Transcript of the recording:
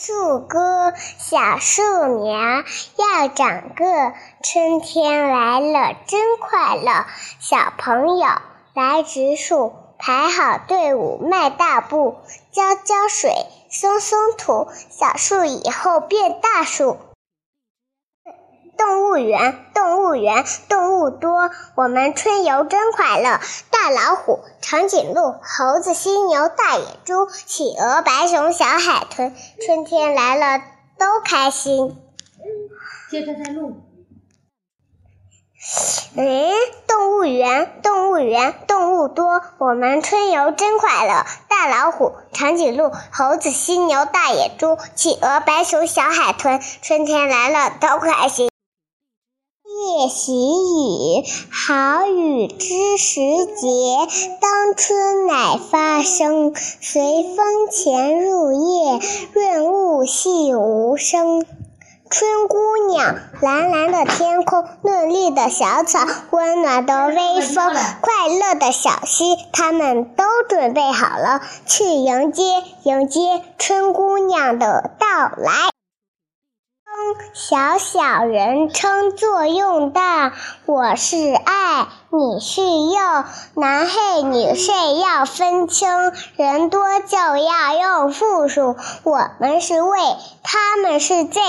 树歌，小树苗要长个，春天来了真快乐。小朋友来植树，排好队伍迈大步，浇浇水，松松土，小树以后变大树。动物园，动物园，动物多，我们春游真快乐。大老虎、长颈鹿、猴子、犀牛、大野猪、企鹅、白熊、小海豚，春天来了都开心。接着再录。嗯，动物园，动物园，动物多，我们春游真快乐。大老虎、长颈鹿、猴子、犀牛、大野猪、企鹅、白熊、小海豚，春天来了都开心。夜喜雨，好雨知时节。当春乃发生，随风潜入夜，润物细无声。春姑娘，蓝蓝的天空，嫩绿的小草，温暖的微风，快乐的小溪，他们都准备好了，去迎接迎接春姑娘的到来。小小人称作用大，我是爱，你是幼，男黑女睡要分清，人多就要用复数，我们是为，他们是最。